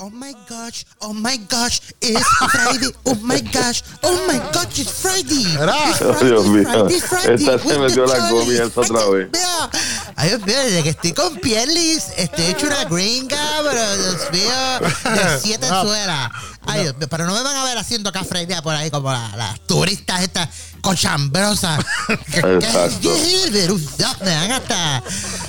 Oh my gosh, oh my gosh, it's Friday. Oh my gosh, oh my gosh, it's Friday. It's Friday, Dios mío. Friday, Friday, Esta se metió la comienza otra vez. Mío. Ay, Dios mío, desde que estoy con Pierlis, estoy hecho una gringa, pero Dios mío, de siete No. suelas. Ay, Dios mío, pero no me van a ver haciendo café idea por ahí como la- las turistas estas cochambrosas. Que- que-. Me dan hasta,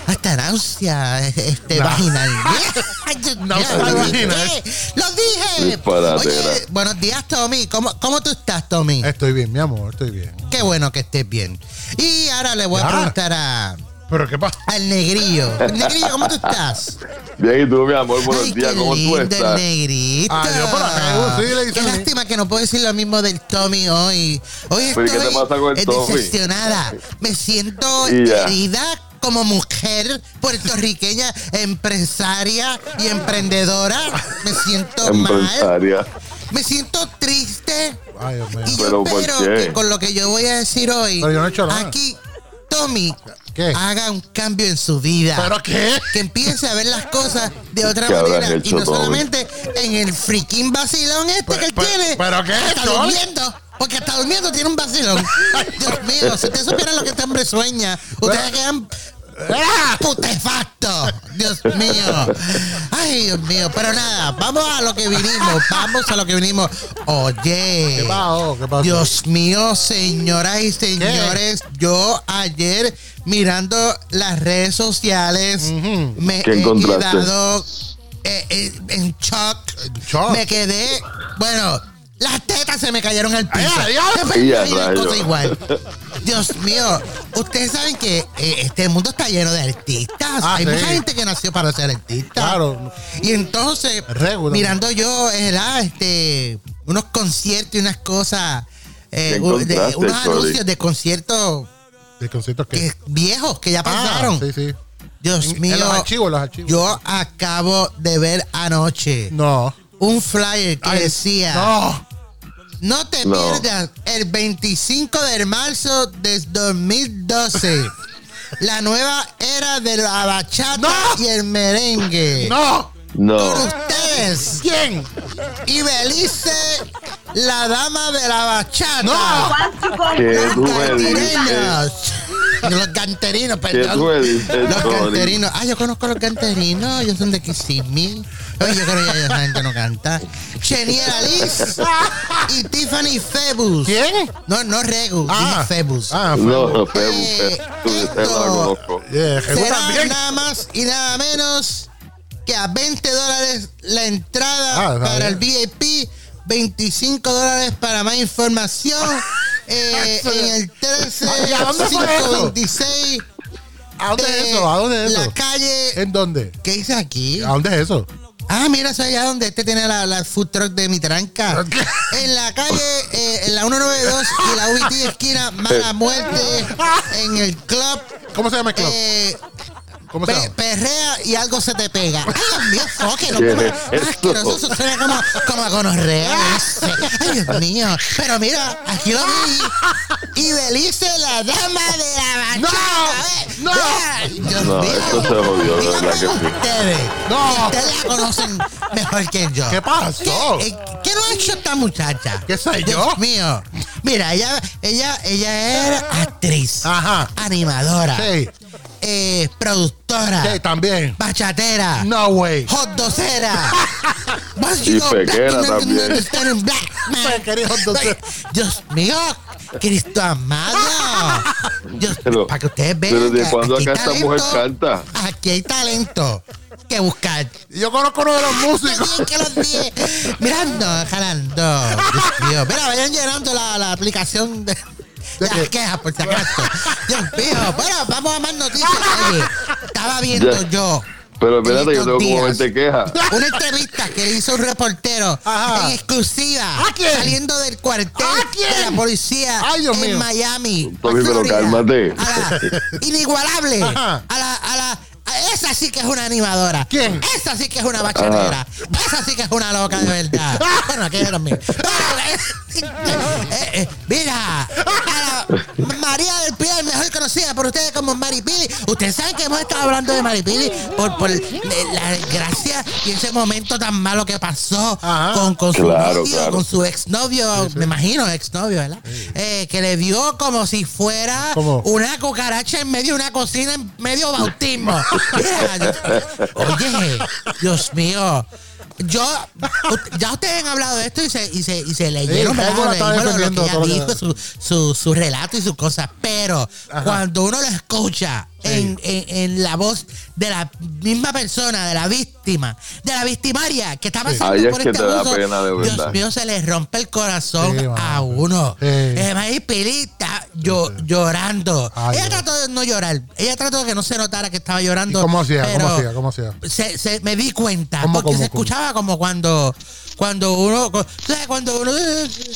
hasta náusea este, No. vaginal. Ay, Dios mío, Náusea lo dije, Lo dije. Disparatera. Oye, buenos días, Tommy. ¿Cómo, cómo tú estás, Tommy? Estoy bien, mi amor, estoy bien. Qué bueno que estés bien. Y ahora le voy a preguntar a, Pero qué pasa. al negrillo. Negrillo, ¿cómo tú estás? Bien, y tú, mi amor, buenos Ay, días, ¿cómo tú lindo el estás? negrito. Ah, yo por acá, sí, le Qué lástima que no puedo decir lo mismo del Tommy hoy. Hoy Pero, ¿y estoy qué te pasa con el eh, Tommy? decepcionada. Me siento herida como mujer puertorriqueña, empresaria y emprendedora. Me siento mal. Empresaria. Me siento triste. Ay, Dios mío. Y yo Pero, ¿por espero qué? que con lo que yo voy a decir hoy, Pero yo no he hecho nada. aquí Tommy ¿Qué? haga un cambio en su vida. ¿Pero qué? Que empiece a ver las cosas de otra ¿Qué habrás manera. Y no Tommy? solamente en el freaking vacilón este Pero- que él pero- tiene. ¿pero qué, Está Tommy? durmiendo. Porque está durmiendo, tiene un vacilón. Dios mío, si ustedes supieran lo que este hombre sueña, ustedes quedan ¡Ah! putefactos. Dios mío. Ay, Dios mío. Pero nada, vamos a lo que vinimos. Vamos a lo que vinimos. Oye. ¿Qué pasó? ¿Qué pasó? Dios mío, señoras y señores, yo ayer mirando las redes sociales me ¿Qué he encontraste? quedado eh, eh, en shock. shock. Me quedé, bueno, las tetas se me cayeron al piso. Ay, igual. Dios mío, ustedes saben que eh, este mundo está lleno de artistas. Ah, Hay sí. mucha gente que nació para ser artista. Claro. Y entonces, Regular. mirando yo, eh, ¿verdad? este, unos conciertos y unas cosas, eh, ¿Qué u- de- unos anuncios de conciertos ¿De conciertos qué? que, viejos que ya pasaron. Ah, sí, sí. Dios En- en mío, los archivos, en los archivos. yo acabo de ver anoche No. un flyer que Ay, decía, no. No. te No. pierdas el 25 de marzo de 2012. La nueva era de la bachata No. y el merengue. No. Con No. ustedes. ¿Quién? Y Belice, la dama de la bachata. No. ¿Qué tú Los canterinos. Los canterinos, ¿Qué perdón. Los canterinos. Ah, yo conozco a los canterinos. Ellos son de Kissimmee. Oye, yo creo que esa gente no canta. Cheniera Liz y Tiffany Febus. ¿Quién? No, no Regus, Ah. Febus. Ah, No, fue. Febu, Eh, Febu, esa no esto-. Yeah, Jesús Será nada más y nada menos que a 20 dólares la entrada Ah, para el. VIP, 25 dólares para más información. eh, en el 13 Ay, ¿a dónde fue eso? 526 ¿A dónde es eso? ¿A dónde es eso? La calle. ¿En dónde? ¿Qué dice aquí? ¿A dónde es eso? Ah, mira, eso allá donde este tiene la, la food truck de mi tranca. En la calle, eh, en la 192 y la UBT esquina Mala Muerte, en el club. ¿Cómo se llama el club? eh, ¿Cómo se llama? perrea y algo se te pega. Ay, Dios mío, foque, no ¿Qué como, asqueroso, eso suena como, como a gonorrea. ese. Ay, Dios mío. Pero mira, aquí lo vi. Y Belice, la dama de la bachata. ¡No! Ay, Dios No, mío. esto se jodió, de Díganme verdad que sí. ustedes. No. que Ustedes la conocen mejor que yo. ¿Qué pasó? ¿Qué, eh, qué no ha hecho esta muchacha? ¿Qué sé Dios yo? mío. Mira, ella, ella, ella era actriz, Ajá. animadora, Sí. Eh, productora, Sí, también. bachatera, No way. hot docera. But Y pequera también. Dios mío, Cristo amado. Dios, Pero- para que ustedes vean. Pero ¿de cuándo acá esta mujer talento. canta? Aquí hay talento que buscar. Yo conozco uno de los músicos. Que los. Mirando, jalando. Dios mío. Mira, vayan llenando la, la aplicación ¿De las quejas, por si acaso. Dios mío. Bueno, vamos a más noticias. Oye, estaba viendo Ya. yo. Pero espérate, yo tengo como días 20 quejas. Una entrevista que le hizo un reportero Ajá. en exclusiva. ¿A quién? Saliendo del cuartel ¿A quién? de la policía Ay, Dios en mío. Miami. Tommy, pero cálmate. A la inigualable. Ajá. A la, a la, esa sí que es una animadora. ¿Quién? Esa sí que es una bachatera. Esa sí que es una loca de verdad. bueno, aquella también. Pero, Eh, eh, mira, a la María del Pilar, mejor conocida por ustedes como Maripili. Ustedes saben que hemos estado hablando de Maripili por, por la desgracia y ese momento tan malo que pasó Ajá. con, con su Claro, novio, claro. con su exnovio, me imagino exnovio, ¿verdad? Eh, que le dio como si fuera ¿Cómo? una cucaracha en medio de una cocina, en medio bautismo. Mira, yo- oye, Dios mío. Yo, ya ustedes han hablado de esto y se, y se, y se leyeron, Sí, lo- lo que ella dijo, su, su, su relato y sus cosas, pero Ajá. cuando uno lo escucha. En, en, en la voz de la misma persona, de la víctima, de la victimaria que está pasando Ahí es por que este abuso, Dios mío, se le rompe el corazón Sí, a uno. Sí. Eh, Maíz Pili está yo, llorando. Ay, ella Dios. trató de no llorar. Ella trató de que no se notara que estaba llorando. ¿Y cómo hacía? ¿Cómo hacía? ¿Cómo hacía? Se, se- me di cuenta. ¿Cómo, porque cómo, se cómo? escuchaba como cuando cuando uno ¿sabes? cuando uno así,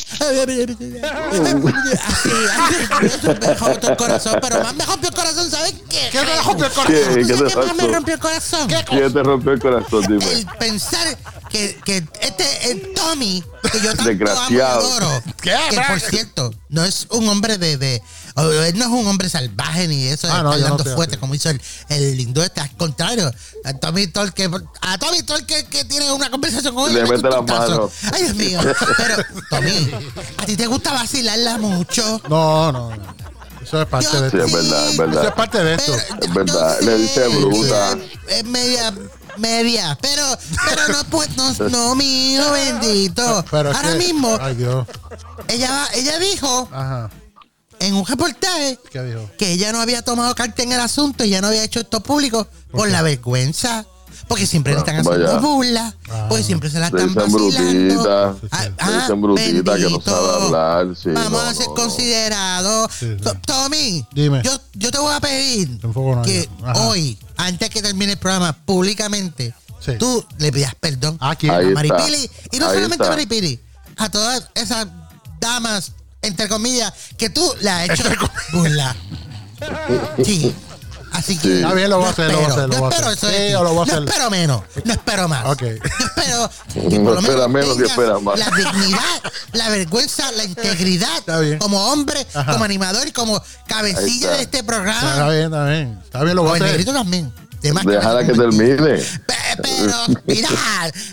así me rompió el corazón pero más me rompió el corazón ¿sabes qué? ¿Qué te rompió el ¿Qué? corazón? ¿Tú ¿Qué sabes te qué más me rompió el corazón? ¿Quién te rompió el corazón? Dime. el pensar que, que este el Tommy, que yo tanto amo y adoro, ¿Qué? que por cierto, no es un hombre de, de él no es un hombre salvaje ni eso de Ah, no, estar yo no dando estoy fuerte así. como hizo el, el lindo este, al contrario, a Tommy Torque, a Tommy Torque que tiene una conversación con él, Le mete las manos. Ay, Dios mío. Pero, Tommy, ¿a ti te gusta vacilarla mucho? No, no, no. Eso es parte Yo de Sí, esto. es verdad, es Eso es verdad. parte de esto. Pero, Es verdad, le dice bruta. que Es media, media, pero, pero no, pues, no, no, mi hijo bendito. Pero Ahora que- mismo, Ay, Dios. ella, ella dijo Ajá. En un reportaje ¿Qué dijo? que ella no había tomado carta en el asunto y ya no había hecho esto público por la vergüenza. Porque siempre le están haciendo Vaya. burlas, Ah. porque siempre se la están dicen vacilando. brutita. Ah, ah, dicen brutita que no sabe hablar. Sí, Vamos no, a ser no, considerados. Sí, sí. To- Tommy, Dime. Yo, yo te voy a pedir que hoy, antes que termine el programa, públicamente, Sí. tú le pidas perdón Aquí. a. Maripili. Y no Ahí solamente a. Maripili, a todas esas damas, entre comillas, que tú le has hecho burla. Sí. Así que. Sí. Está bien, lo voy a hacer, lo voy a hacer, a espero eso Sí, lo voy a No hacer. espero menos, no espero más. Ok. Yo espero que por No lo menos espera menos, que espera más. La dignidad, la vergüenza, la integridad Está bien. como hombre, Ajá. como animador y como cabecilla está. de este Está programa. bien, está bien. Está bien, lo voy a hacer. también. Déjala que termine. Pe- Pero, mira,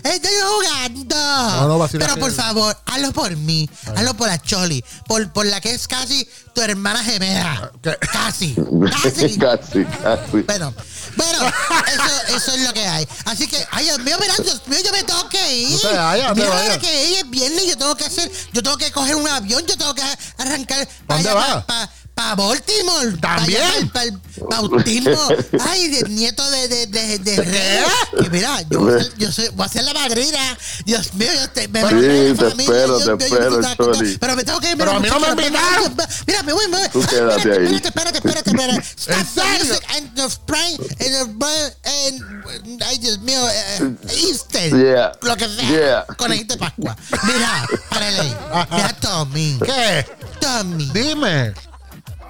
estoy jugando. No, no, pero por favor, hazlo por mí. Hazlo por la Choli. Por, por la que es casi tu hermana gemela. ¿Qué? Casi. Casi. casi, casi. Bueno, bueno, eso, eso es lo que hay. Así que, ay, Dios mío, mira, Dios mío, yo me tengo que ir. No te mira, vayas. que es viernes, yo tengo que hacer, yo tengo que coger un avión, yo tengo que arrancar ¿Pa' dónde vas? Para Baltimore. ¿También? Para el bautismo. Ay, del nieto de, de, de, de Rey. Que mira, yo, yo soy, voy a ser la madrina. Dios mío, yo te, me Sí, te familia, espero, Dios te yo espero, Choli. Pero me tengo que ir. Pero a mí no me invitaron. Mira, me voy, me voy. Tú quédate espérate, ahí. Espérate, espérate, espérate. Stop ¿En serio? and the spring and the bird and ay Dios mío, eh, Easter. Yeah. Lo que sea. Yeah. Conejito de Pascua. Mira, párale. Mira, Tommy. ¿Qué? Tommy. Dime.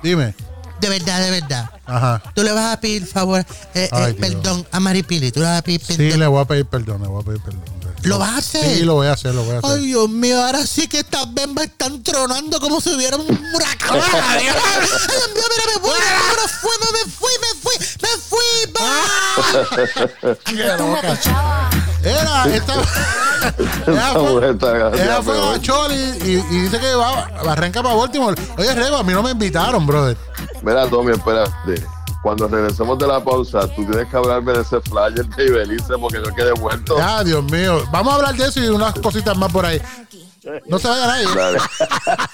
Dime. De verdad, de verdad. Ajá. Tú le vas a pedir favor, eh, Ay, eh, perdón a Maripili. Tú le vas a pedir Sí, perdón. le voy a pedir perdón, le voy a pedir perdón. ¿Lo vas a hacer? Sí, lo voy a hacer, lo voy a hacer. Ay, Dios mío, ahora sí que estas bembas están tronando como si hubiera un huracán. Ay, Dios mío, mira, me voy, me fui, me fui, me fui, me fui, bye. Qué loca. Era, esta. Ella fue, ella fue a Choli y, y dice que va, arranca para Baltimore. Oye, Rego, a mí no me invitaron, brother. Mira, Tommy, espérate. Cuando regresemos de la pausa, tú tienes que hablarme de ese flyer de Ibelice porque yo quedé muerto. Ah, Dios mío. Vamos a hablar de eso y unas cositas más por ahí. No se vayan ahí. Dale.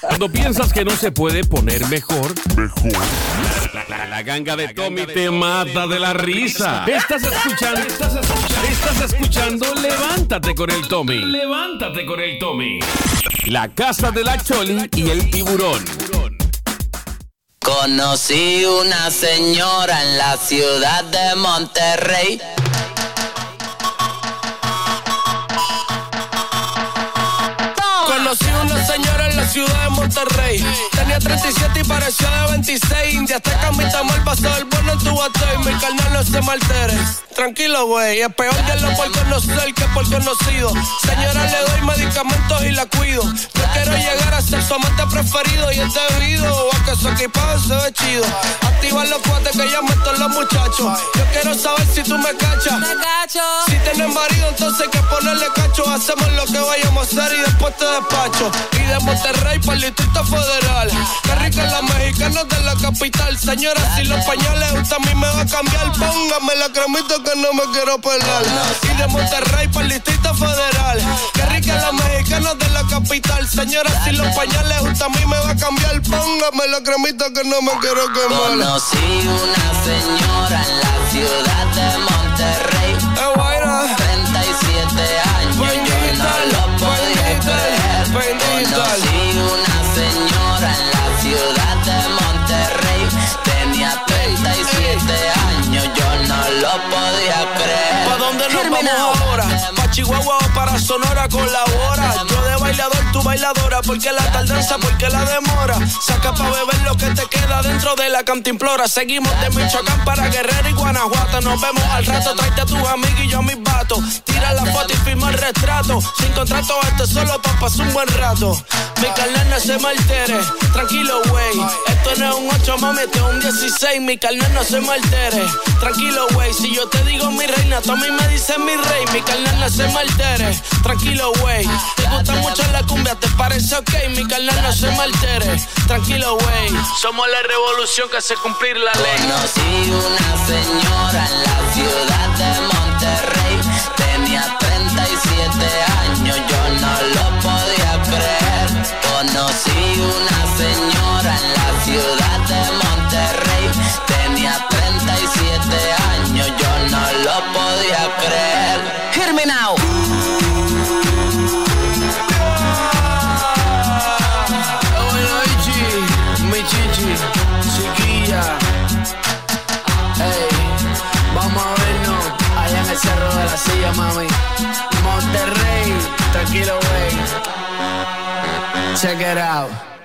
Cuando piensas que no se puede poner mejor, mejor. La, la- la ganga de Tommy te mata de la risa. Estás escuchando, estás escuchando, estás escuchando Levántate con el Tommy. Levántate con el Tommy. La casa de la Choli y el tiburón. Conocí una señora en la ciudad de Monterrey. Una señora en la ciudad de Monterrey. Tenía Tenía 37 y pareció de 26. India hasta camita mal pasado el bueno en tu bate. Mi carnal no se maltere. Tranquilo, güey. Es peor que lo por conocer que por conocido. Señora, le doy medicamentos y la cuido. Yo quiero llegar a ser su amante preferido y es debido a que su equipado se ve chido. Activa los cuates que ya meto los muchachos. Yo quiero saber si tú me cachas. Si tienes marido, entonces hay que ponerle cacho. Hacemos lo que vayamos a hacer y después te despacho. Y de Monterrey para el Distrito Federal. Qué rica la mexicana de la capital. Señora, si los pañales usted a mí me va a cambiar, póngame la cremita que no me quiero pelar. Y de Monterrey para el Distrito Federal. Qué rica la mexicana de la capital. Señora, si los pañales usted a mí me va a cambiar, póngame la cremita que no me quiero quemar. Conocí una señora en la ciudad de Monterrey. Eh, guayna. 37 años, yo no lo podía creer. bendita. Sonora colabora. Yo de bailador, tú bailadora. Porque la tardanza, porque la demora. Saca pa' beber lo que te queda dentro de la cantimplora. Seguimos de Michoacán para Guerrero y Guanajuato. Nos vemos al rato, tráete a tus amigos y yo a mis vatos. Sin contrato, esto es solo pa' pasar un buen rato. Mi carnal no se me altere. Tranquilo, güey. Esto no es un 8, mami, esto es un 16. Mi carnal no se me altere. Tranquilo, güey. Si yo te digo mi reina, tú a mí me dices mi rey. Mi carnal no se me altere. Tranquilo, güey. Te gusta mucho la cumbia, ¿te parece ok? Mi carnal no se me altere. Tranquilo, güey. Somos la revolución que hace cumplir la ley. Conocí una señora en la ciudad de Monterrey. 37 años, yo no lo podía creer. Conocí Check it out.